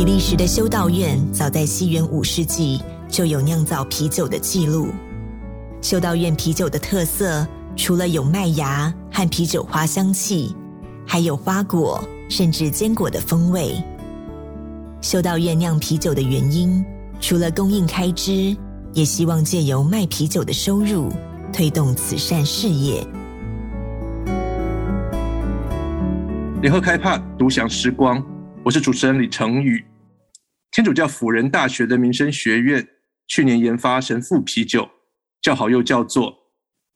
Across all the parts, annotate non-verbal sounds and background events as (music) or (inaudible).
比利时的修道院早在西元五世纪就有酿造啤酒的记录。修道院啤酒的特色，除了有麦芽和啤酒花香气，还有花果甚至坚果的风味。修道院酿啤酒的原因，除了供应开支，也希望借由卖啤酒的收入，推动慈善事业。联合开帕独享时光。我是主持人李成宇。天主教辅仁大学的民生学院去年研发神父啤酒，叫好又叫座。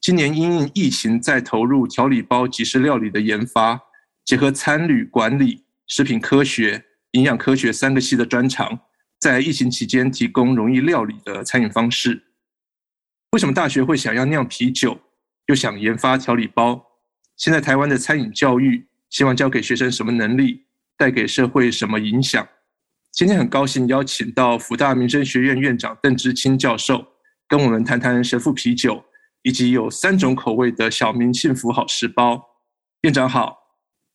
今年因应疫情，再投入调理包即食料理的研发，结合餐旅管理、食品科学、营养科学三个系的专长，在疫情期间提供容易料理的餐饮方式。为什么大学会想要酿啤酒，又想研发调理包？现在台湾的餐饮教育，希望教给学生什么能力？带给社会什么影响？今天很高兴邀请到辅大民生学院院长邓之清教授，跟我们谈谈神父啤酒，以及有三种口味的小明幸福好食包。院长好。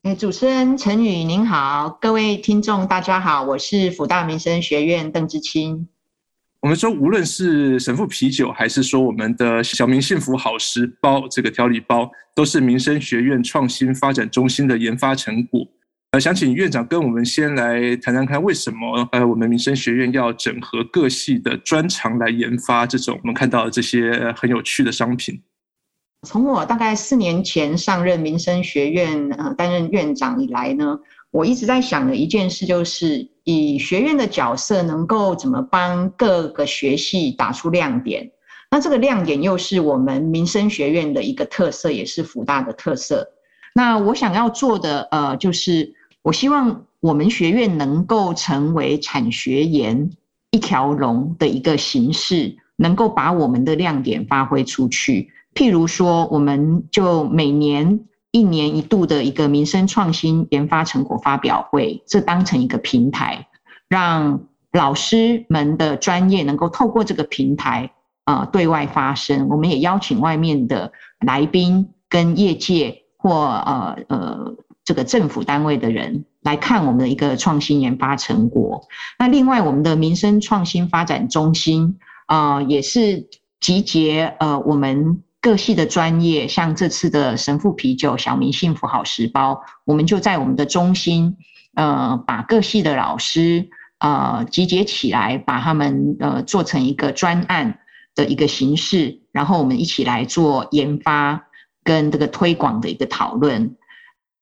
哎，主持人陈宇您好，各位听众大家好，我是辅大民生学院邓之清。我们说，无论是神父啤酒，还是说我们的小明幸福好食包这个调理包，都是民生学院创新发展中心的研发成果。呃，想请院长跟我们先来谈谈看，为什么呃，我们民生学院要整合各系的专长来研发这种我们看到的这些很有趣的商品？从我大概四年前上任民生学院呃担任院长以来呢，我一直在想的一件事，就是以学院的角色能够怎么帮各个学系打出亮点。那这个亮点又是我们民生学院的一个特色，也是福大的特色。那我想要做的呃，就是。我希望我们学院能够成为产学研一条龙的一个形式，能够把我们的亮点发挥出去。譬如说，我们就每年一年一度的一个民生创新研发成果发表会，这当成一个平台，让老师们的专业能够透过这个平台啊、呃、对外发声。我们也邀请外面的来宾跟业界或呃呃。这个政府单位的人来看我们的一个创新研发成果。那另外，我们的民生创新发展中心啊、呃，也是集结呃我们各系的专业，像这次的神父啤酒、小明幸福好食包，我们就在我们的中心呃把各系的老师呃集结起来，把他们呃做成一个专案的一个形式，然后我们一起来做研发跟这个推广的一个讨论。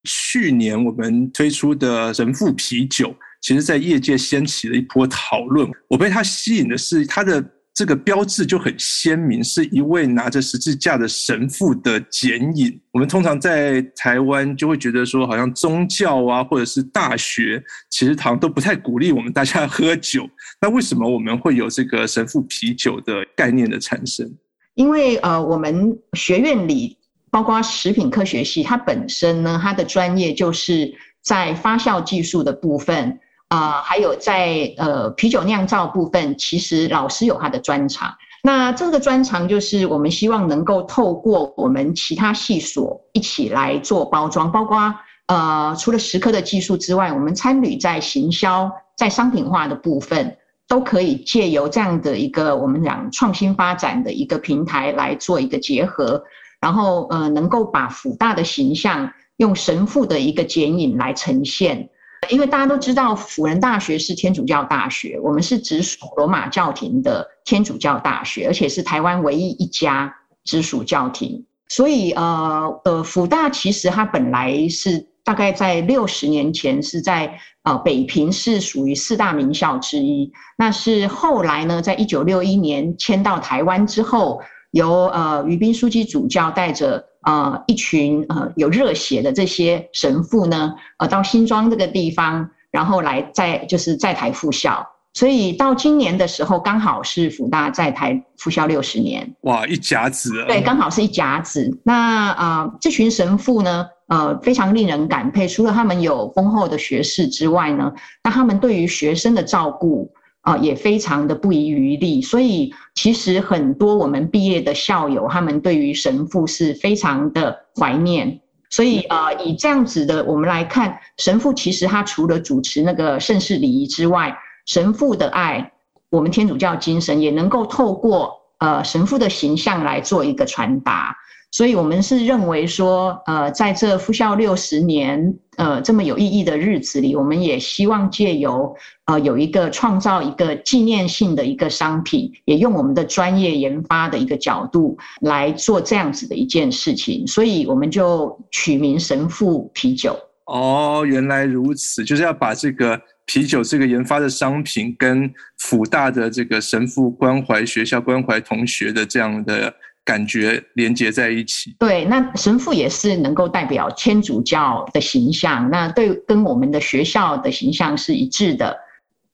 去年我们推出的神父啤酒，其实在业界掀起了一波讨论。我被它吸引的是它的这个标志就很鲜明，是一位拿着十字架的神父的剪影。我们通常在台湾就会觉得说，好像宗教啊，或者是大学，其实好像都不太鼓励我们大家喝酒。(laughs) 那为什么我们会有这个神父啤酒的概念的产生？因为呃，我们学院里。包括食品科学系，它本身呢，它的专业就是在发酵技术的部分啊、呃，还有在呃啤酒酿造部分，其实老师有他的专长。那这个专长就是我们希望能够透过我们其他系所一起来做包装，包括呃除了食科的技术之外，我们参与在行销、在商品化的部分，都可以借由这样的一个我们讲创新发展的一个平台来做一个结合。然后，呃，能够把辅大的形象用神父的一个剪影来呈现，因为大家都知道辅仁大学是天主教大学，我们是直属罗马教廷的天主教大学，而且是台湾唯一一家直属教廷。所以，呃，呃，辅大其实它本来是大概在六十年前是在呃北平是属于四大名校之一，那是后来呢，在一九六一年迁到台湾之后。由呃于斌枢机主教带着呃一群呃有热血的这些神父呢，呃到新庄这个地方，然后来在就是在台复校，所以到今年的时候，刚好是辅大在台复校六十年。哇，一甲子啊！对，刚好是一甲子。那啊、呃，这群神父呢，呃，非常令人感佩。除了他们有丰厚的学识之外呢，那他们对于学生的照顾。啊，也非常的不遗余力，所以其实很多我们毕业的校友，他们对于神父是非常的怀念。所以呃，以这样子的我们来看，神父其实他除了主持那个盛世礼仪之外，神父的爱，我们天主教精神也能够透过呃神父的形象来做一个传达。所以，我们是认为说，呃，在这复孝六十年，呃，这么有意义的日子里，我们也希望借由，呃，有一个创造一个纪念性的一个商品，也用我们的专业研发的一个角度来做这样子的一件事情。所以，我们就取名神父啤酒。哦，原来如此，就是要把这个啤酒这个研发的商品跟辅大的这个神父关怀学校、关怀同学的这样的。感觉连接在一起。对，那神父也是能够代表天主教的形象，那对跟我们的学校的形象是一致的。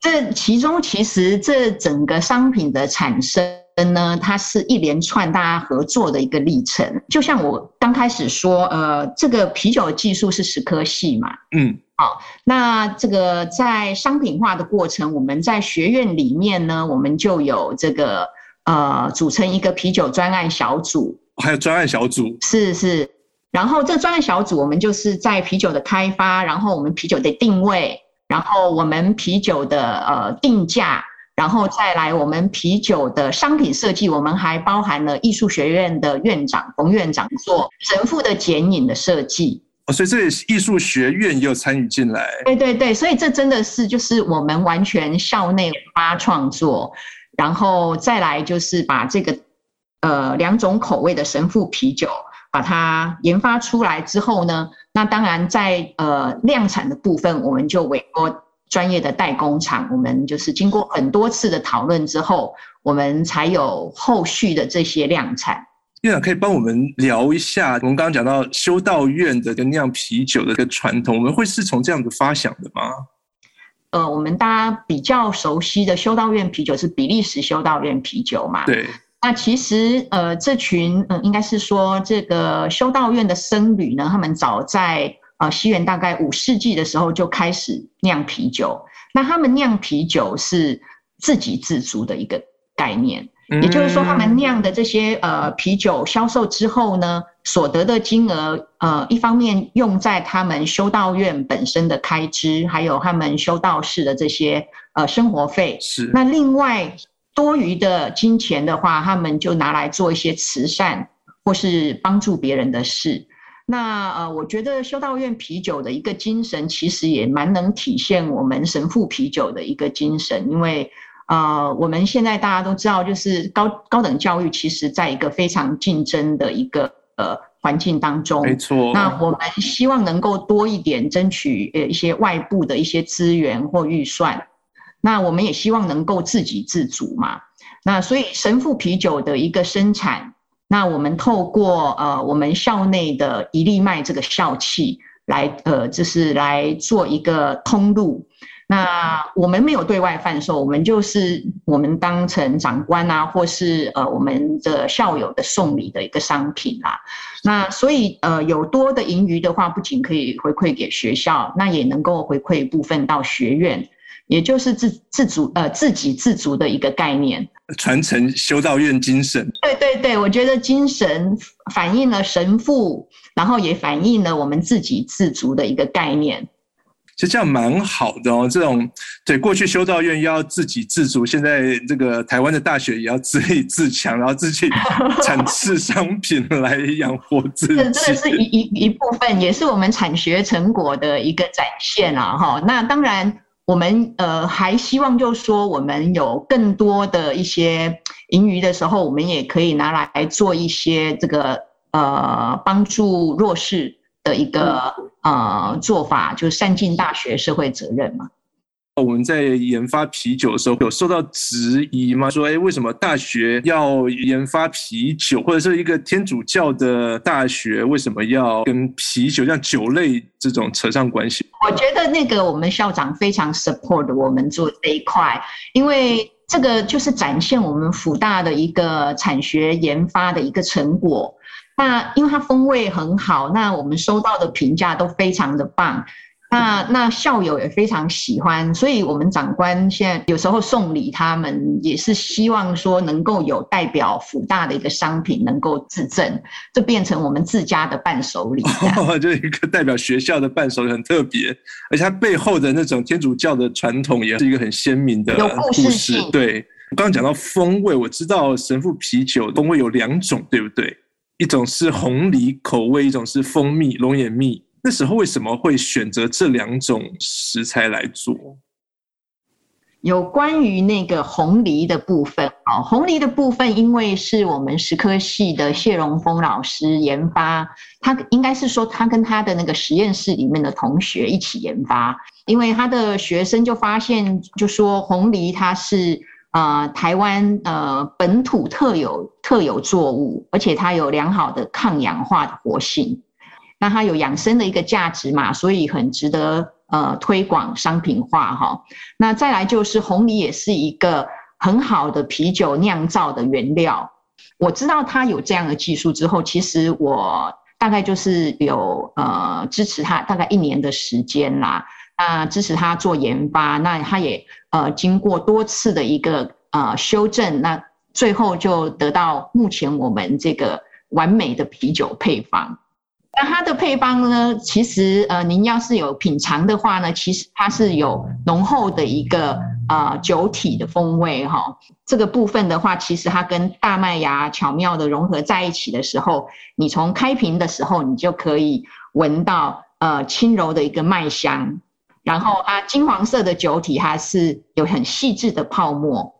这其中其实这整个商品的产生呢，它是一连串大家合作的一个历程。就像我刚开始说，呃，这个啤酒技术是十科系嘛，嗯，好，那这个在商品化的过程，我们在学院里面呢，我们就有这个。呃，组成一个啤酒专案小组，还有专案小组，是是。然后这个专案小组，我们就是在啤酒的开发，然后我们啤酒的定位，然后我们啤酒的呃定价，然后再来我们啤酒的商品设计，我们还包含了艺术学院的院长冯院长做神父的剪影的设计。哦，所以这里艺术学院也有参与进来。对对对，所以这真的是就是我们完全校内发创作。然后再来就是把这个，呃，两种口味的神父啤酒，把它研发出来之后呢，那当然在呃量产的部分，我们就委托专业的代工厂，我们就是经过很多次的讨论之后，我们才有后续的这些量产。院长可以帮我们聊一下，我们刚刚讲到修道院的跟酿啤酒的一个传统，我们会是从这样子发想的吗？呃，我们大家比较熟悉的修道院啤酒是比利时修道院啤酒嘛？对。那其实呃，这群嗯、呃，应该是说这个修道院的僧侣呢，他们早在呃西元大概五世纪的时候就开始酿啤酒。那他们酿啤酒是自给自足的一个概念。也就是说，他们酿的这些呃啤酒销售之后呢，所得的金额呃，一方面用在他们修道院本身的开支，还有他们修道士的这些呃生活费。是。那另外多余的金钱的话，他们就拿来做一些慈善或是帮助别人的事。那呃，我觉得修道院啤酒的一个精神，其实也蛮能体现我们神父啤酒的一个精神，因为。呃，我们现在大家都知道，就是高高等教育，其实在一个非常竞争的一个呃环境当中。没错。那我们希望能够多一点争取呃一些外部的一些资源或预算。那我们也希望能够自给自足嘛。那所以神父啤酒的一个生产，那我们透过呃我们校内的一粒麦这个校企来呃就是来做一个通路。那我们没有对外贩售，我们就是我们当成长官啊，或是呃我们的校友的送礼的一个商品啦。那所以呃有多的盈余的话，不仅可以回馈给学校，那也能够回馈一部分到学院，也就是自自足呃自给自足的一个概念，传承修道院精神。对对对，我觉得精神反映了神父，然后也反映了我们自给自足的一个概念。其实这样蛮好的哦，这种对过去修道院要自给自足，现在这个台湾的大学也要自立自强，然后自己产制商品来养活自己。这真的是一一一部分，也是我们产学成果的一个展现啊！哈，那当然，我们呃还希望就是说，我们有更多的一些盈余的时候，我们也可以拿来做一些这个呃帮助弱势的一个呃做法，就是善尽大学社会责任嘛。我们在研发啤酒的时候，有受到质疑吗？说，哎，为什么大学要研发啤酒，或者是一个天主教的大学，为什么要跟啤酒像酒类这种扯上关系？我觉得那个我们校长非常 support 我们做这一块，因为这个就是展现我们辅大的一个产学研发的一个成果。那因为它风味很好，那我们收到的评价都非常的棒。那那校友也非常喜欢，所以我们长官现在有时候送礼，他们也是希望说能够有代表福大的一个商品能够自赠，这变成我们自家的伴手礼。哦，(laughs) 就一个代表学校的伴手礼很特别，而且它背后的那种天主教的传统也是一个很鲜明的故事。有故事。对，刚刚讲到风味，我知道神父啤酒风味有两种，对不对？一种是红梨口味，一种是蜂蜜龙眼蜜。那时候为什么会选择这两种食材来做？有关于那个红梨的部分啊，红梨的部分，因为是我们食科系的谢荣峰老师研发，他应该是说他跟他的那个实验室里面的同学一起研发，因为他的学生就发现，就说红梨它是呃台湾呃本土特有特有作物，而且它有良好的抗氧化的活性。那它有养生的一个价值嘛，所以很值得呃推广商品化哈。那再来就是红藜也是一个很好的啤酒酿造的原料。我知道它有这样的技术之后，其实我大概就是有呃支持它大概一年的时间啦。那支持他做研发，那他也呃经过多次的一个呃修正，那最后就得到目前我们这个完美的啤酒配方。那它的配方呢？其实呃，您要是有品尝的话呢，其实它是有浓厚的一个呃酒体的风味哈、哦。这个部分的话，其实它跟大麦芽巧妙的融合在一起的时候，你从开瓶的时候，你就可以闻到呃轻柔的一个麦香，然后它金黄色的酒体，它是有很细致的泡沫。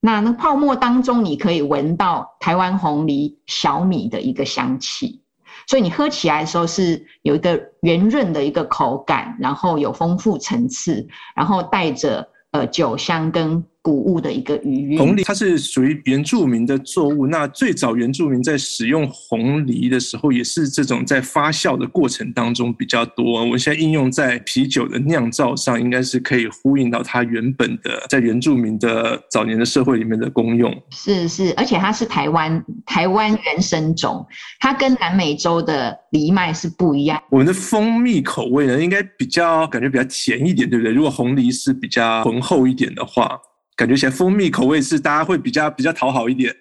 那那泡沫当中，你可以闻到台湾红梨小米的一个香气。所以你喝起来的时候是有一个圆润的一个口感，然后有丰富层次，然后带着呃酒香跟。谷物的一个余韵。红藜它是属于原住民的作物，那最早原住民在使用红藜的时候，也是这种在发酵的过程当中比较多。我现在应用在啤酒的酿造上，应该是可以呼应到它原本的在原住民的早年的社会里面的功用。是是，而且它是台湾台湾原生种，它跟南美洲的藜麦是不一样。我们的蜂蜜口味呢，应该比较感觉比较甜一点，对不对？如果红藜是比较浑厚一点的话。感觉起来蜂蜜口味是大家会比较比较讨好一点，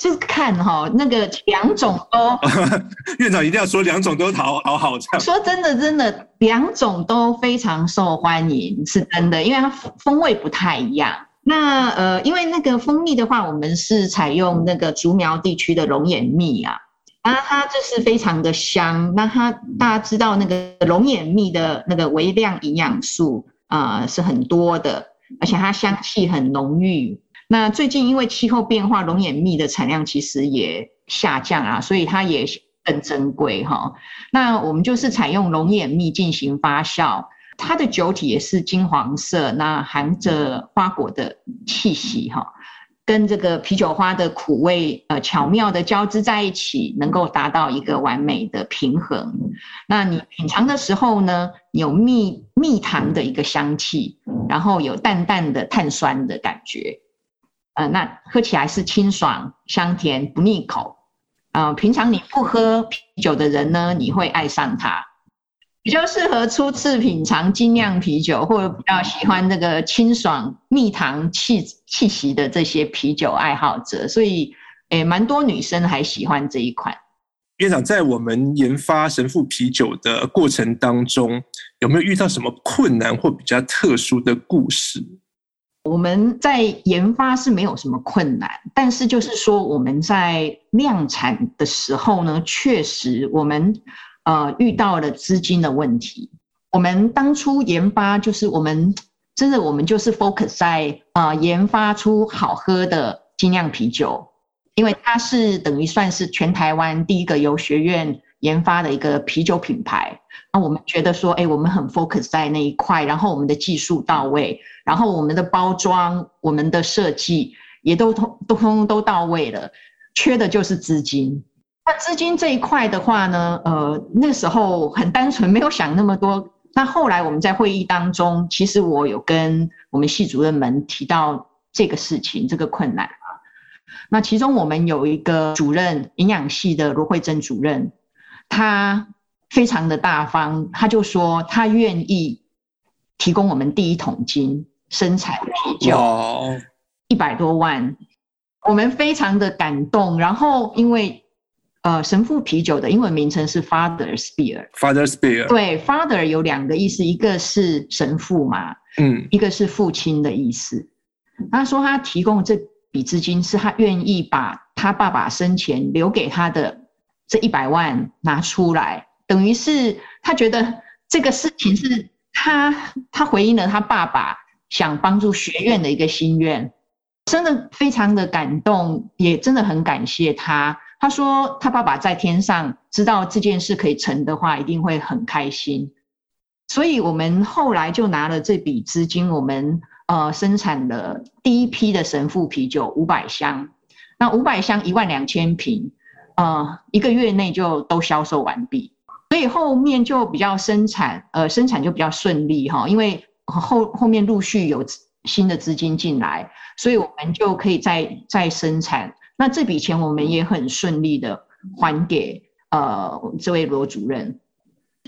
就是看哈那个两种都，(laughs) 院长一定要说两种都讨好好这样。说真的，真的两种都非常受欢迎，是真的，因为它风味不太一样。那呃，因为那个蜂蜜的话，我们是采用那个竹苗地区的龙眼蜜啊，那它就是非常的香。那它大家知道那个龙眼蜜的那个微量营养素啊，呃，是很多的。而且它香气很浓郁。那最近因为气候变化，龙眼蜜的产量其实也下降啊，所以它也更珍贵哈。那我们就是采用龙眼蜜进行发酵，它的酒体也是金黄色，那含着花果的气息哈。跟这个啤酒花的苦味，呃，巧妙的交织在一起，能够达到一个完美的平衡。那你品尝的时候呢，有蜜蜜糖的一个香气，然后有淡淡的碳酸的感觉，呃，那喝起来是清爽香甜不腻口。呃，平常你不喝啤酒的人呢，你会爱上它。比较适合初次品尝精酿啤酒，或者比较喜欢这个清爽蜜糖气气息的这些啤酒爱好者，所以诶，蛮多女生还喜欢这一款。院长，在我们研发神父啤酒的过程当中，有没有遇到什么困难或比较特殊的故事？我们在研发是没有什么困难，但是就是说我们在量产的时候呢，确实我们。呃，遇到了资金的问题。我们当初研发就是我们真的，我们就是 focus 在呃研发出好喝的精酿啤酒，因为它是等于算是全台湾第一个由学院研发的一个啤酒品牌。那我们觉得说，哎，我们很 focus 在那一块，然后我们的技术到位，然后我们的包装、我们的设计也都通都通都到位了，缺的就是资金。那资金这一块的话呢，呃，那时候很单纯，没有想那么多。那后来我们在会议当中，其实我有跟我们系主任们提到这个事情，这个困难。那其中我们有一个主任，营养系的罗慧珍主任，他非常的大方，他就说他愿意提供我们第一桶金生产啤酒，一百多万，我们非常的感动。然后因为呃神父啤酒的英文名称是 Father's Beer，Father's Beer，对，Father 有两个意思，一个是神父嘛，嗯，一个是父亲的意思。他说他提供这笔资金是他愿意把他爸爸生前留给他的这一百万拿出来，等于是他觉得这个事情是。他他回应了他爸爸想帮助学院的一个心愿，真的非常的感动，也真的很感谢他。他说他爸爸在天上知道这件事可以成的话，一定会很开心。所以我们后来就拿了这笔资金，我们呃生产了第一批的神父啤酒五百箱，那五百箱一万两千瓶，呃一个月内就都销售完毕。所以后面就比较生产，呃，生产就比较顺利哈，因为后后面陆续有新的资金进来，所以我们就可以再再生产。那这笔钱我们也很顺利的还给呃这位罗主任。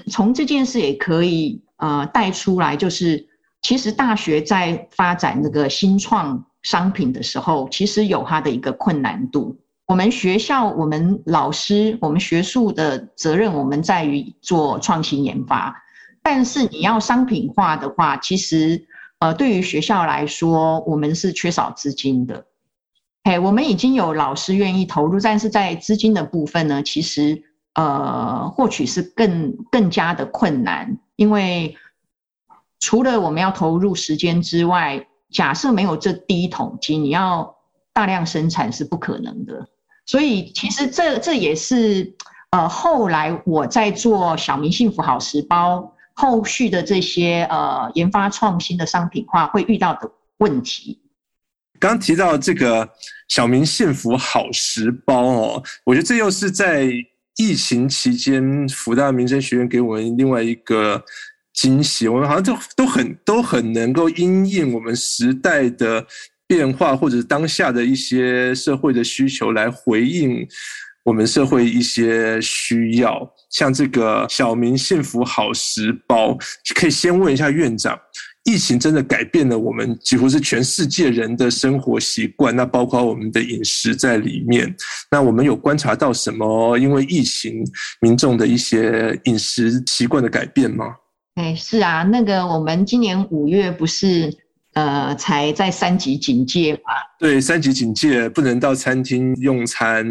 从这件事也可以呃带出来，就是其实大学在发展那个新创商品的时候，其实有它的一个困难度。我们学校，我们老师，我们学术的责任，我们在于做创新研发。但是你要商品化的话，其实，呃，对于学校来说，我们是缺少资金的。哎，我们已经有老师愿意投入，但是在资金的部分呢，其实，呃，获取是更更加的困难，因为除了我们要投入时间之外，假设没有这第一桶金，你要大量生产是不可能的。所以其实这这也是呃后来我在做小明幸福好时包后续的这些呃研发创新的商品化会遇到的问题。刚提到这个小明幸福好时包哦，我觉得这又是在疫情期间福大民生学院给我们另外一个惊喜。我们好像都都很都很能够因应我们时代的。变化或者是当下的一些社会的需求来回应我们社会一些需要，像这个小明幸福好时包，可以先问一下院长，疫情真的改变了我们几乎是全世界人的生活习惯，那包括我们的饮食在里面，那我们有观察到什么？因为疫情民众的一些饮食习惯的改变吗？哎，是啊，那个我们今年五月不是。呃，才在三级警戒嘛？对，三级警戒不能到餐厅用餐，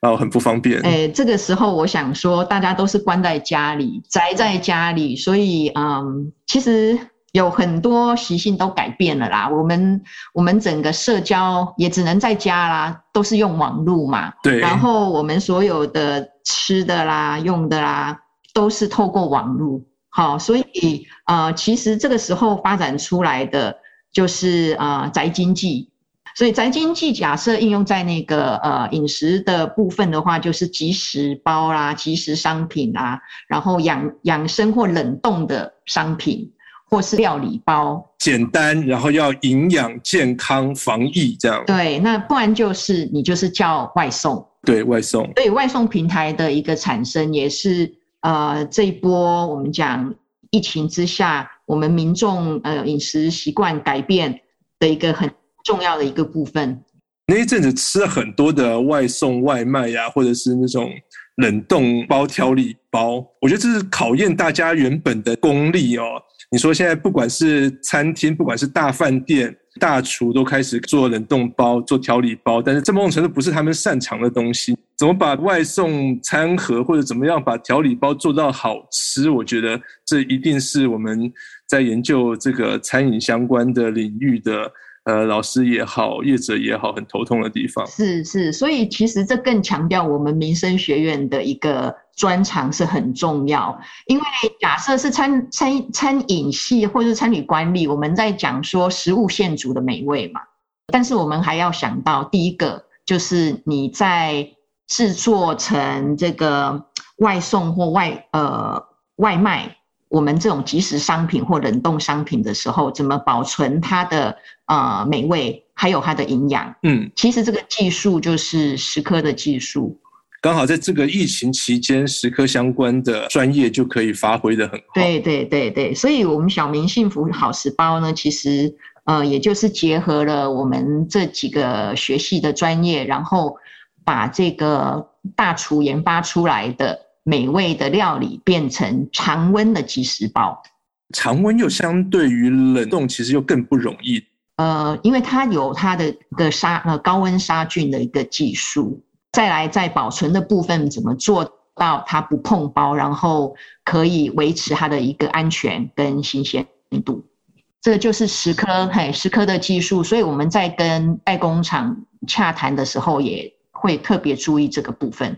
然后很不方便。哎，这个时候我想说，大家都是关在家里，宅在家里，所以嗯，其实有很多习性都改变了啦。我们我们整个社交也只能在家啦，都是用网络嘛。对。然后我们所有的吃的啦、用的啦，都是透过网络。好，所以呃，其实这个时候发展出来的。就是呃宅经济，所以宅经济假设应用在那个呃饮食的部分的话，就是即食包啦、即食商品啦，然后养养生或冷冻的商品，或是料理包，简单，然后要营养、健康、防疫这样。对，那不然就是你就是叫外送。对，外送。对，外送平台的一个产生，也是呃这一波我们讲疫情之下。我们民众呃饮食习惯改变的一个很重要的一个部分。那一阵子吃了很多的外送外卖呀，或者是那种冷冻包、调理包，我觉得这是考验大家原本的功力哦。你说现在不管是餐厅，不管是大饭店，大厨都开始做冷冻包、做调理包，但是这某种程度不是他们擅长的东西。怎么把外送餐盒或者怎么样把调理包做到好吃？我觉得这一定是我们在研究这个餐饮相关的领域的。呃，老师也好，业者也好，很头痛的地方。是是，所以其实这更强调我们民生学院的一个专长是很重要。因为假设是餐餐餐饮系或者是餐饮管理，我们在讲说食物现煮的美味嘛，但是我们还要想到第一个就是你在制作成这个外送或外呃外卖。我们这种即食商品或冷冻商品的时候，怎么保存它的呃美味，还有它的营养？嗯，其实这个技术就是食科的技术。刚好在这个疫情期间，食科相关的专业就可以发挥得很好。对对对对，所以我们小明幸福好食包呢，其实呃，也就是结合了我们这几个学系的专业，然后把这个大厨研发出来的美味的料理变成常温的即食包。常温又相对于冷冻，其实又更不容易。呃，因为它有它的一个杀呃高温杀菌的一个技术。再来，在保存的部分怎么做到它不碰包，然后可以维持它的一个安全跟新鲜度，这个就是食科嘿食科的技术。所以我们在跟代工厂洽谈的时候，也会特别注意这个部分。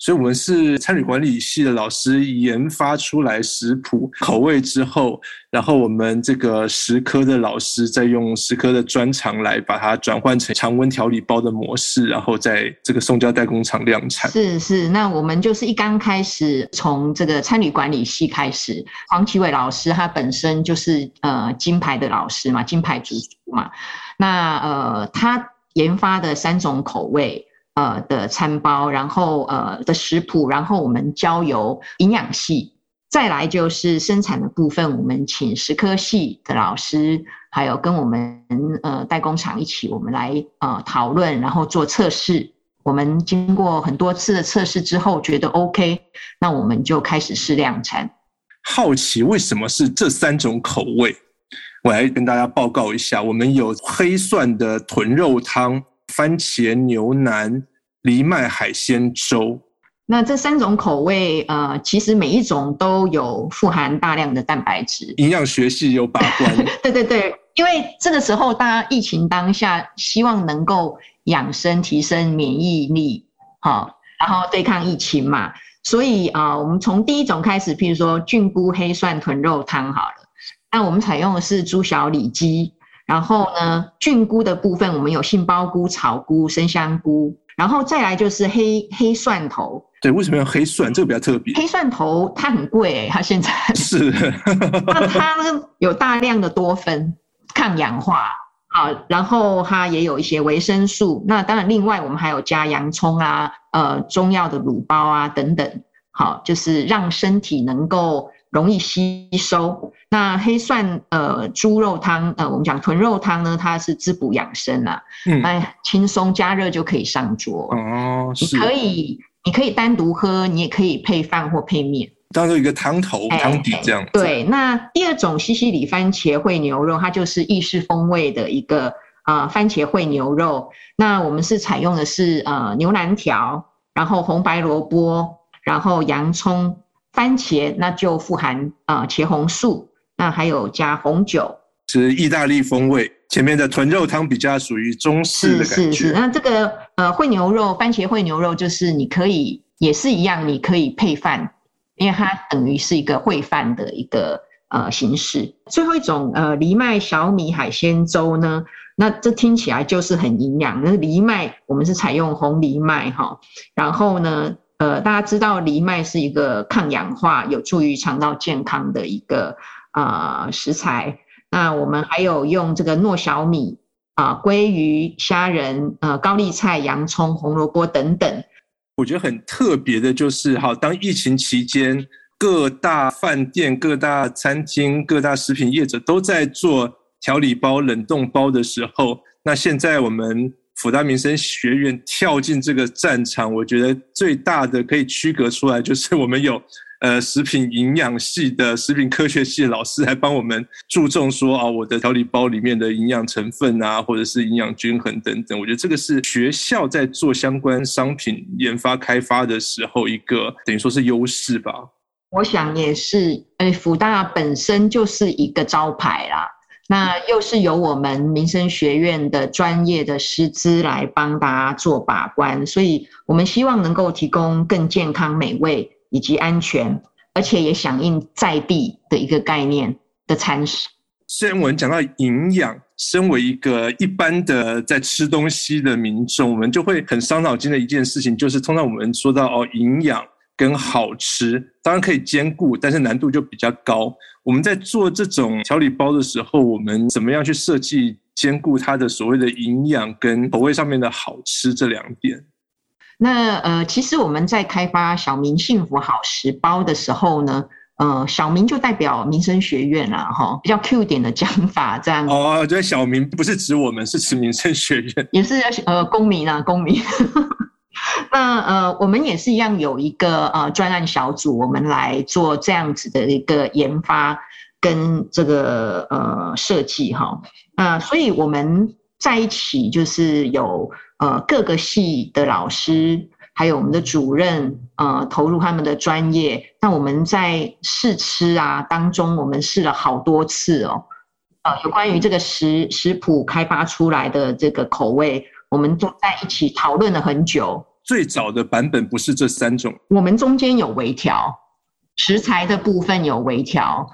所以，我们是餐旅管理系的老师研发出来食谱口味之后，然后我们这个食科的老师再用食科的专长来把它转换成常温调理包的模式，然后在这个送交代工厂量产。是是，那我们就是一刚开始从这个餐旅管理系开始，黄启伟老师他本身就是呃金牌的老师嘛，金牌主厨嘛，那呃他研发的三种口味。呃的餐包，然后呃的食谱，然后我们交由营养系，再来就是生产的部分，我们请食科系的老师，还有跟我们呃代工厂一起，我们来呃讨论，然后做测试。我们经过很多次的测试之后，觉得 OK，那我们就开始试量产。好奇为什么是这三种口味？我来跟大家报告一下，我们有黑蒜的豚肉汤。番茄牛腩、藜麦海鲜粥，那这三种口味，呃，其实每一种都有富含大量的蛋白质。营养学系有把关。(laughs) 对对对，因为这个时候大家疫情当下，希望能够养生、提升免疫力，好，然后对抗疫情嘛。所以啊、呃，我们从第一种开始，譬如说菌菇黑蒜豚肉汤好了，那我们采用的是猪小里脊。然后呢，菌菇的部分我们有杏鲍菇、草菇、生香菇，然后再来就是黑黑蒜头。对，为什么要黑蒜？这个比较特别。黑蒜头它很贵诶，它现在 (laughs) 是。(laughs) 那它呢有大量的多酚，抗氧化，好，然后它也有一些维生素。那当然，另外我们还有加洋葱啊，呃，中药的卤包啊等等，好，就是让身体能够。容易吸收。那黑蒜呃猪肉汤呃，我们讲豚肉汤呢，它是滋补养生啊，嗯，哎，轻松加热就可以上桌哦。你可以你可以单独喝，你也可以配饭或配面，当做一个汤头汤、哎、底这样。对，那第二种西西里番茄烩牛肉，它就是意式风味的一个啊、呃、番茄烩牛肉。那我们是采用的是呃牛腩条，然后红白萝卜，然后洋葱。番茄那就富含啊、呃、茄红素，那还有加红酒，是意大利风味。前面的豚肉汤比较属于中式的感觉。是是是，那这个呃烩牛肉，番茄烩牛肉就是你可以也是一样，你可以配饭，因为它等于是一个烩饭的一个呃形式。最后一种呃藜麦小米海鲜粥呢，那这听起来就是很营养。那藜麦我们是采用红藜麦哈，然后呢。呃，大家知道藜麦是一个抗氧化、有助于肠道健康的一个呃食材。那我们还有用这个糯小米啊、呃、鲑鱼、虾仁、呃高丽菜、洋葱、红萝卜等等。我觉得很特别的就是，好，当疫情期间，各大饭店、各大餐厅、各大食品业者都在做调理包、冷冻包的时候，那现在我们。辅大民生学院跳进这个战场，我觉得最大的可以区隔出来，就是我们有呃食品营养系的、食品科学系的老师来帮我们注重说啊，我的调理包里面的营养成分啊，或者是营养均衡等等。我觉得这个是学校在做相关商品研发开发的时候一个等于说是优势吧。我想也是，哎，辅大本身就是一个招牌啦。那又是由我们民生学院的专业的师资来帮大家做把关，所以我们希望能够提供更健康、美味以及安全，而且也响应在地的一个概念的餐食。虽然我们讲到营养，身为一个一般的在吃东西的民众，我们就会很伤脑筋的一件事情，就是通常我们说到哦，营养。跟好吃当然可以兼顾，但是难度就比较高。我们在做这种调理包的时候，我们怎么样去设计兼顾它的所谓的营养跟口味上面的好吃这两点？那呃，其实我们在开发小明幸福好食包的时候呢，呃，小明就代表民生学院啦，哈，比较 Q 点的讲法这样。哦，对，小明不是指我们，是指民生学院，也是呃公民啊，公民。(laughs) 那呃，我们也是一样有一个呃专案小组，我们来做这样子的一个研发跟这个呃设计哈。那、所以我们在一起就是有呃各个系的老师，还有我们的主任呃投入他们的专业。那我们在试吃啊当中，我们试了好多次哦。呃，有关于这个食食谱开发出来的这个口味，我们都在一起讨论了很久。最早的版本不是这三种，我们中间有微调，食材的部分有微调，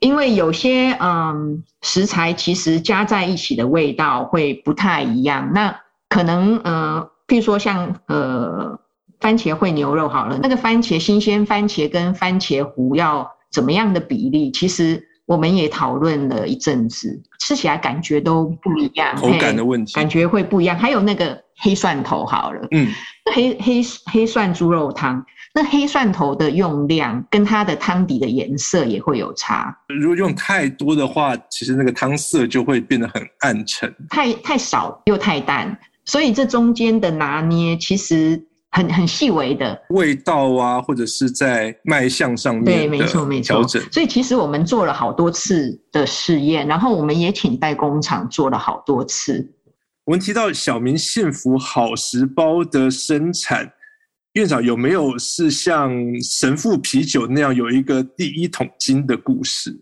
因为有些嗯食材其实加在一起的味道会不太一样。那可能呃，譬如说像呃番茄烩牛肉好了，那个番茄新鲜番茄跟番茄糊要怎么样的比例，其实。我们也讨论了一阵子，吃起来感觉都不一样，口感的问题，感觉会不一样。还有那个黑蒜头，好了，嗯，黑黑黑蒜猪肉汤，那黑蒜头的用量跟它的汤底的颜色也会有差。如果用太多的话，其实那个汤色就会变得很暗沉；太太少又太淡，所以这中间的拿捏其实。很很细微的味道啊，或者是在卖相上面对，没错没错。所以其实我们做了好多次的试验，然后我们也请代工厂做了好多次。我们提到小明幸福好食包的生产，院长有没有是像神父啤酒那样有一个第一桶金的故事？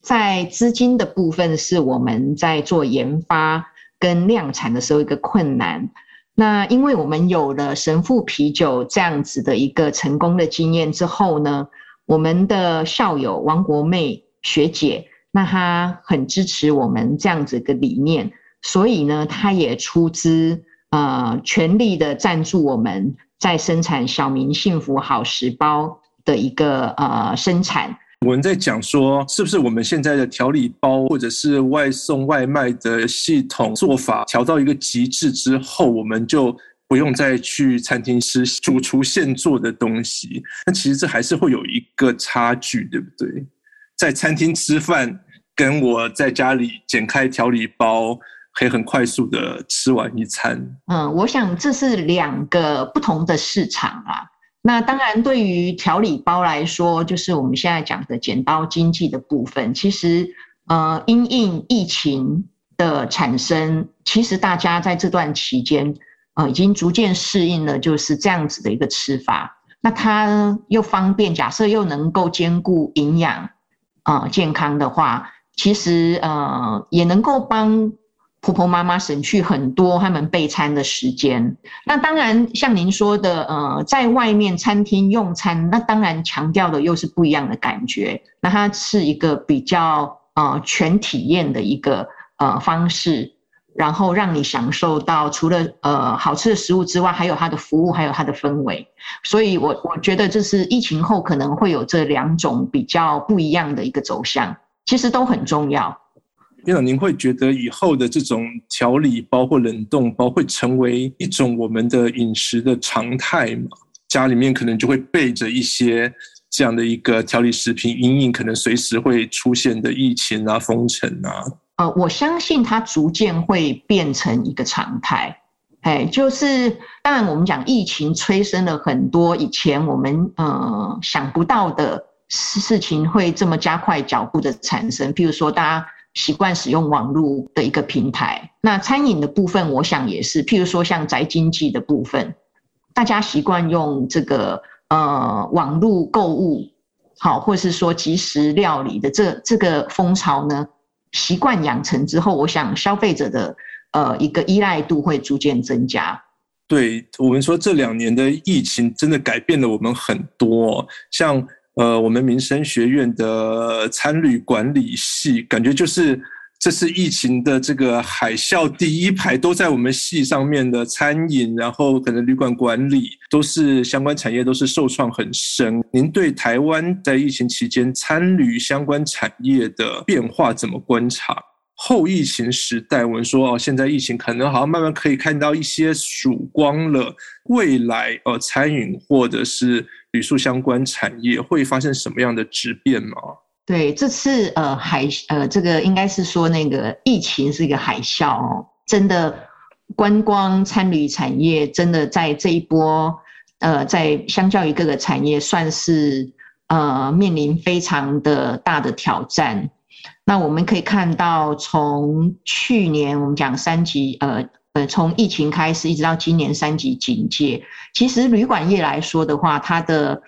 在资金的部分，是我们在做研发跟量产的时候一个困难。那因为我们有了神父啤酒这样子的一个成功的经验之后呢，我们的校友王国妹学姐，那她很支持我们这样子的理念，所以呢，她也出资呃全力的赞助我们在生产小明幸福好食包的一个呃生产。我们在讲说，是不是我们现在的调理包或者是外送外卖的系统做法调到一个极致之后，我们就不用再去餐厅吃主厨现做的东西？那其实这还是会有一个差距，对不对？在餐厅吃饭，跟我在家里剪开调理包，可以很快速的吃完一餐。嗯，我想这是两个不同的市场啊。那当然，对于调理包来说，就是我们现在讲的剪刀经济的部分。其实，呃，因应疫情的产生，其实大家在这段期间，呃，已经逐渐适应了就是这样子的一个吃法。那它又方便，假设又能够兼顾营养，呃，健康的话，其实呃，也能够帮。婆婆妈妈省去很多他们备餐的时间。那当然，像您说的，呃，在外面餐厅用餐，那当然强调的又是不一样的感觉。那它是一个比较呃全体验的一个呃方式，然后让你享受到除了呃好吃的食物之外，还有它的服务，还有它的氛围。所以我我觉得这是疫情后可能会有这两种比较不一样的一个走向，其实都很重要。院长，您会觉得以后的这种调理包或冷冻包会成为一种我们的饮食的常态吗？家里面可能就会备着一些这样的一个调理食品，因应可能随时会出现的疫情啊、封城啊。呃，我相信它逐渐会变成一个常态。哎，就是当然，我们讲疫情催生了很多以前我们呃想不到的事情，会这么加快脚步的产生。譬如说，大家。习惯使用网络的一个平台，那餐饮的部分，我想也是。譬如说，像宅经济的部分，大家习惯用这个呃网络购物，好，或是说即时料理的这这个风潮呢，习惯养成之后，我想消费者的呃一个依赖度会逐渐增加。对，我们说这两年的疫情真的改变了我们很多，像。呃，我们民生学院的餐旅管理系，感觉就是这次疫情的这个海啸第一排都在我们系上面的餐饮，然后可能旅馆管理都是相关产业都是受创很深。您对台湾在疫情期间餐旅相关产业的变化怎么观察？后疫情时代，我们说哦，现在疫情可能好像慢慢可以看到一些曙光了。未来呃，餐饮或者是旅宿相关产业会发生什么样的质变吗？对，这次呃海呃这个应该是说那个疫情是一个海啸哦，真的观光餐旅产业真的在这一波呃在相较于各个产业算是呃面临非常的大的挑战。那我们可以看到，从去年我们讲三级呃呃从疫情开始一直到今年三级警戒，其实旅馆业来说的话，它的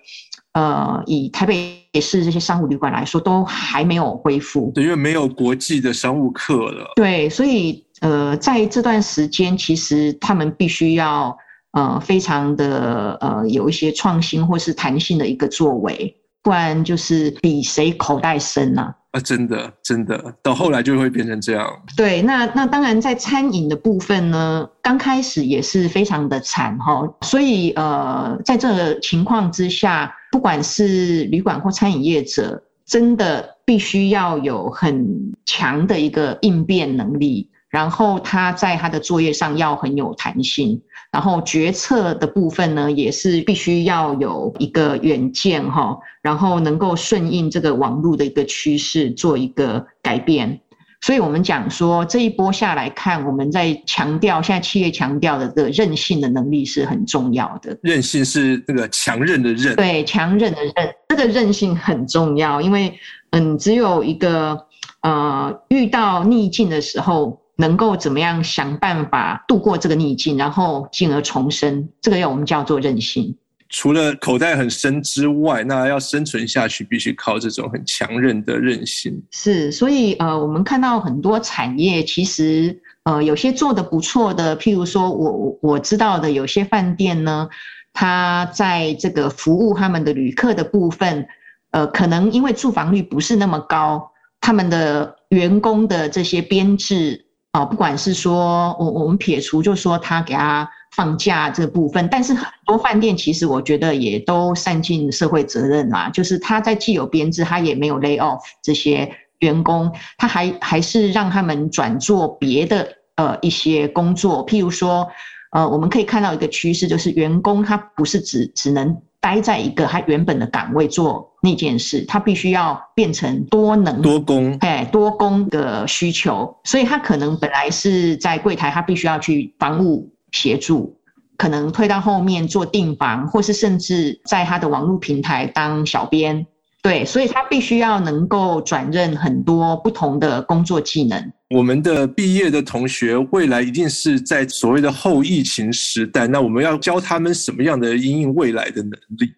呃，以台北市这些商务旅馆来说，都还没有恢复。对，因为没有国际的商务客了。对，所以呃，在这段时间，其实他们必须要呃，非常的呃，有一些创新或是弹性的一个作为，不然就是比谁口袋深呐。啊，啊真的，真的，到后来就会变成这样。对，那那当然，在餐饮的部分呢，刚开始也是非常的惨哈。所以呃，在这个情况之下，不管是旅馆或餐饮业者，真的必须要有很强的一个应变能力。然后他在他的作业上要很有弹性，然后决策的部分呢，也是必须要有一个远见哈，然后能够顺应这个网络的一个趋势做一个改变。所以我们讲说这一波下来看，我们在强调现在企业强调的这个韧性的能力是很重要的。韧性是那个强韧的韧，对，强韧的韧，这个韧性很重要，因为嗯，只有一个呃遇到逆境的时候。能够怎么样想办法度过这个逆境，然后进而重生，这个要我们叫做韧性。除了口袋很深之外，那要生存下去，必须靠这种很强韧的韧性。是，所以呃，我们看到很多产业其实呃有些做得不错的，譬如说我我知道的有些饭店呢，它在这个服务他们的旅客的部分，呃，可能因为住房率不是那么高，他们的员工的这些编制。啊，不管是说我我们撇除，就说他给他放假这部分，但是很多饭店其实我觉得也都善尽社会责任啦，就是他在既有编制，他也没有 lay off 这些员工，他还还是让他们转做别的呃一些工作，譬如说，呃，我们可以看到一个趋势，就是员工他不是只只能。待在一个他原本的岗位做那件事，他必须要变成多能多工，哎，多工的需求，所以他可能本来是在柜台，他必须要去房务协助，可能推到后面做订房，或是甚至在他的网络平台当小编。对，所以他必须要能够转任很多不同的工作技能。我们的毕业的同学未来一定是在所谓的后疫情时代，那我们要教他们什么样的因应未来的能力？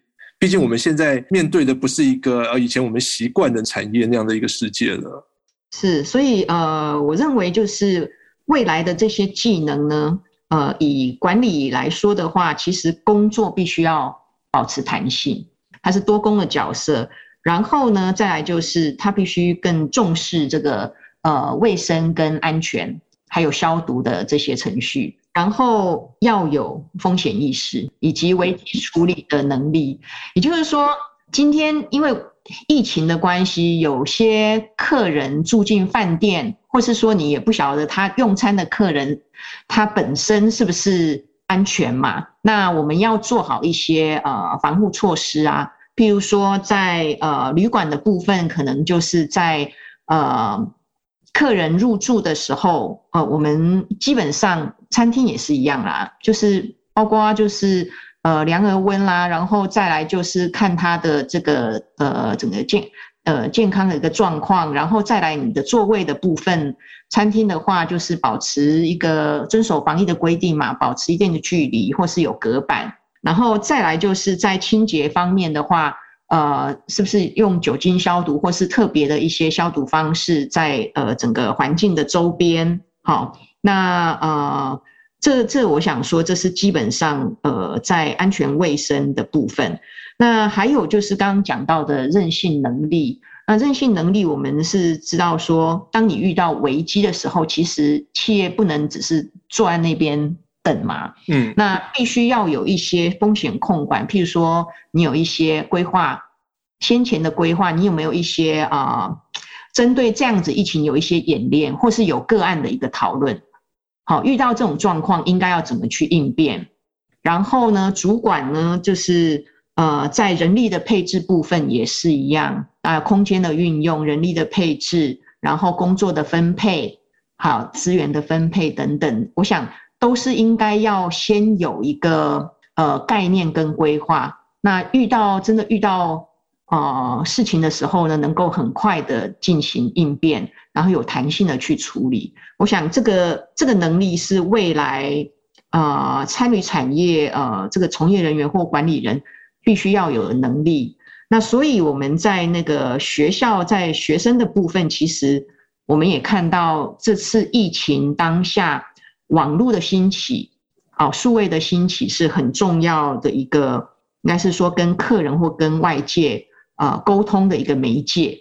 毕竟我们现在面对的不是一个呃以前我们习惯的产业那样的一个世界了。是，所以呃，我认为就是未来的这些技能呢，呃，以管理来说的话，其实工作必须要保持弹性，它是多工的角色。然后呢，再来就是他必须更重视这个呃卫生跟安全，还有消毒的这些程序。然后要有风险意识以及危机处理的能力。也就是说，今天因为疫情的关系，有些客人住进饭店，或是说你也不晓得他用餐的客人他本身是不是安全嘛？那我们要做好一些呃防护措施啊。譬如说在，呃旅馆的部分，可能就是在呃客人入住的时候，呃，我们基本上餐厅也是一样啦，就是包括就是呃量额温啦，然后再来就是看他的这个呃整个健呃健康的一个状况，然后再来你的座位的部分，餐厅的话就是保持一个遵守防疫的规定嘛，保持一定的距离，或是有隔板。然后再来就是在清洁方面的话，呃，是不是用酒精消毒，或是特别的一些消毒方式在，呃整个环境的周边？好，那呃，这这我想说，这是基本上呃在安全卫生的部分。那还有就是刚刚讲到的韧性能力，那韧性能力我们是知道说，当你遇到危机的时候，其实企业不能只是坐在那边。等嘛，嗯，那必须要有一些风险控管，譬如说你有一些规划，先前的规划，你有没有一些啊、呃，针对这样子疫情有一些演练，或是有个案的一个讨论。好，遇到这种状况应该要怎么去应变？然后呢，主管呢，就是呃，在人力的配置部分也是一样啊，空间的运用、人力的配置，然后工作的分配，好，资源的分配等等，我想都是应该要先有一个呃概念跟规划。那遇到真的遇到呃事情的时候呢，能够很快的进行应变，然后有弹性的去处理。我想这个这个能力是未来。啊、呃，参与产业，呃，这个从业人员或管理人必须要有的能力。那所以我们在那个学校，在学生的部分，其实我们也看到这次疫情当下，网络的兴起，啊、数位的兴起是很重要的一个，应该是说跟客人或跟外界啊、沟通的一个媒介。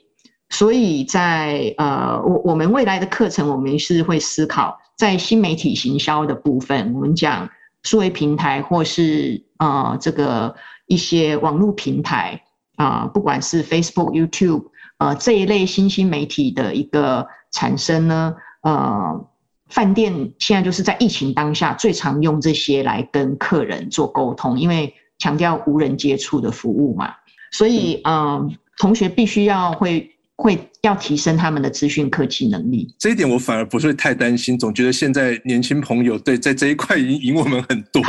所以在呃，我我们未来的课程，我们是会思考。在新媒体行销的部分，我们讲数位平台或是呃这个一些网络平台啊、不管是 Facebook、YouTube 呃这一类新兴媒体的一个产生呢，呃，饭店现在就是在疫情当下最常用这些来跟客人做沟通，因为强调无人接触的服务嘛，所以嗯、呃，同学必须要会。会要提升他们的资讯科技能力，这一点我反而不是太担心，总觉得现在年轻朋友对在这一块已经赢我们很多。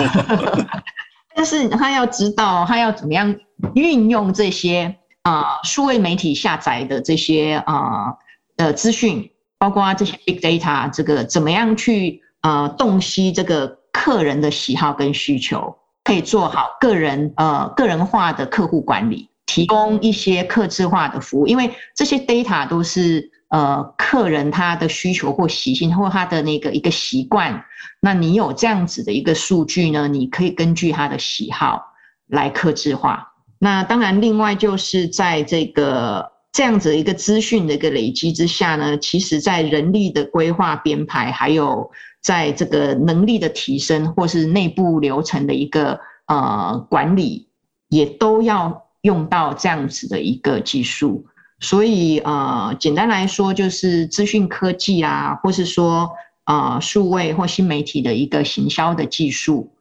(laughs) 但是他要知道，他要怎么样运用这些啊、呃、数位媒体下载的这些啊呃资讯，包括这些 big data，这个怎么样去、呃、洞悉这个客人的喜好跟需求，可以做好个人呃个人化的客户管理。提供一些客制化的服务，因为这些 data 都是呃客人他的需求或习性或他的那个一个习惯。那你有这样子的一个数据呢，你可以根据他的喜好来客制化。那当然，另外就是在这个这样子一个资讯的一个累积之下呢，其实在人力的规划编排，还有在这个能力的提升，或是内部流程的一个呃管理，也都要。用到这样子的一个技术，所以呃，简单来说就是资讯科技啊，或是说呃数位或新媒体的一个行销的技术，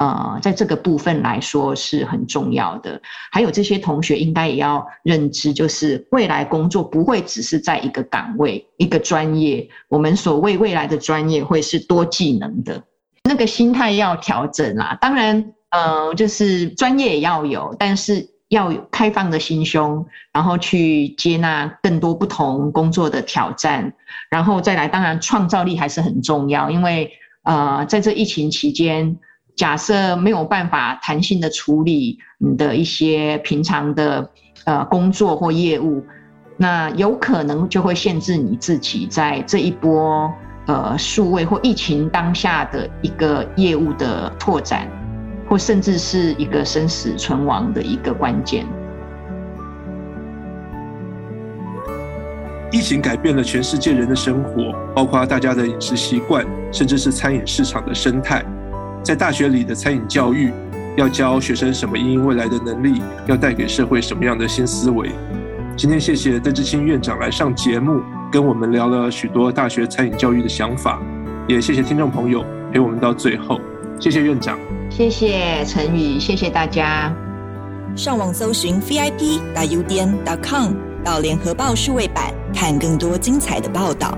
呃，在这个部分来说是很重要的。还有这些同学应该也要认知，就是未来工作不会只是在一个岗位、一个专业，我们所谓未来的专业会是多技能的，那个心态要调整啦。当然，呃，就是专业也要有，但是。要有开放的心胸，然后去接纳更多不同工作的挑战，然后再来，当然创造力还是很重要。因为呃，在这疫情期间，假设没有办法弹性的处理你的一些平常的呃工作或业务，那有可能就会限制你自己在这一波呃数位或疫情当下的一个业务的拓展。或甚至是一个生死存亡的一个关键。疫情改变了全世界人的生活，包括大家的饮食习惯，甚至是餐饮市场的生态。在大学里的餐饮教育，要教学生什么因应未来的能力，要带给社会什么样的新思维？今天谢谢邓志清院长来上节目，跟我们聊了许多大学餐饮教育的想法，也谢谢听众朋友陪我们到最后。谢谢院长。谢谢陈宇，谢谢大家。上网搜寻 vip.udn.com 到联合报数位版，看更多精彩的报道。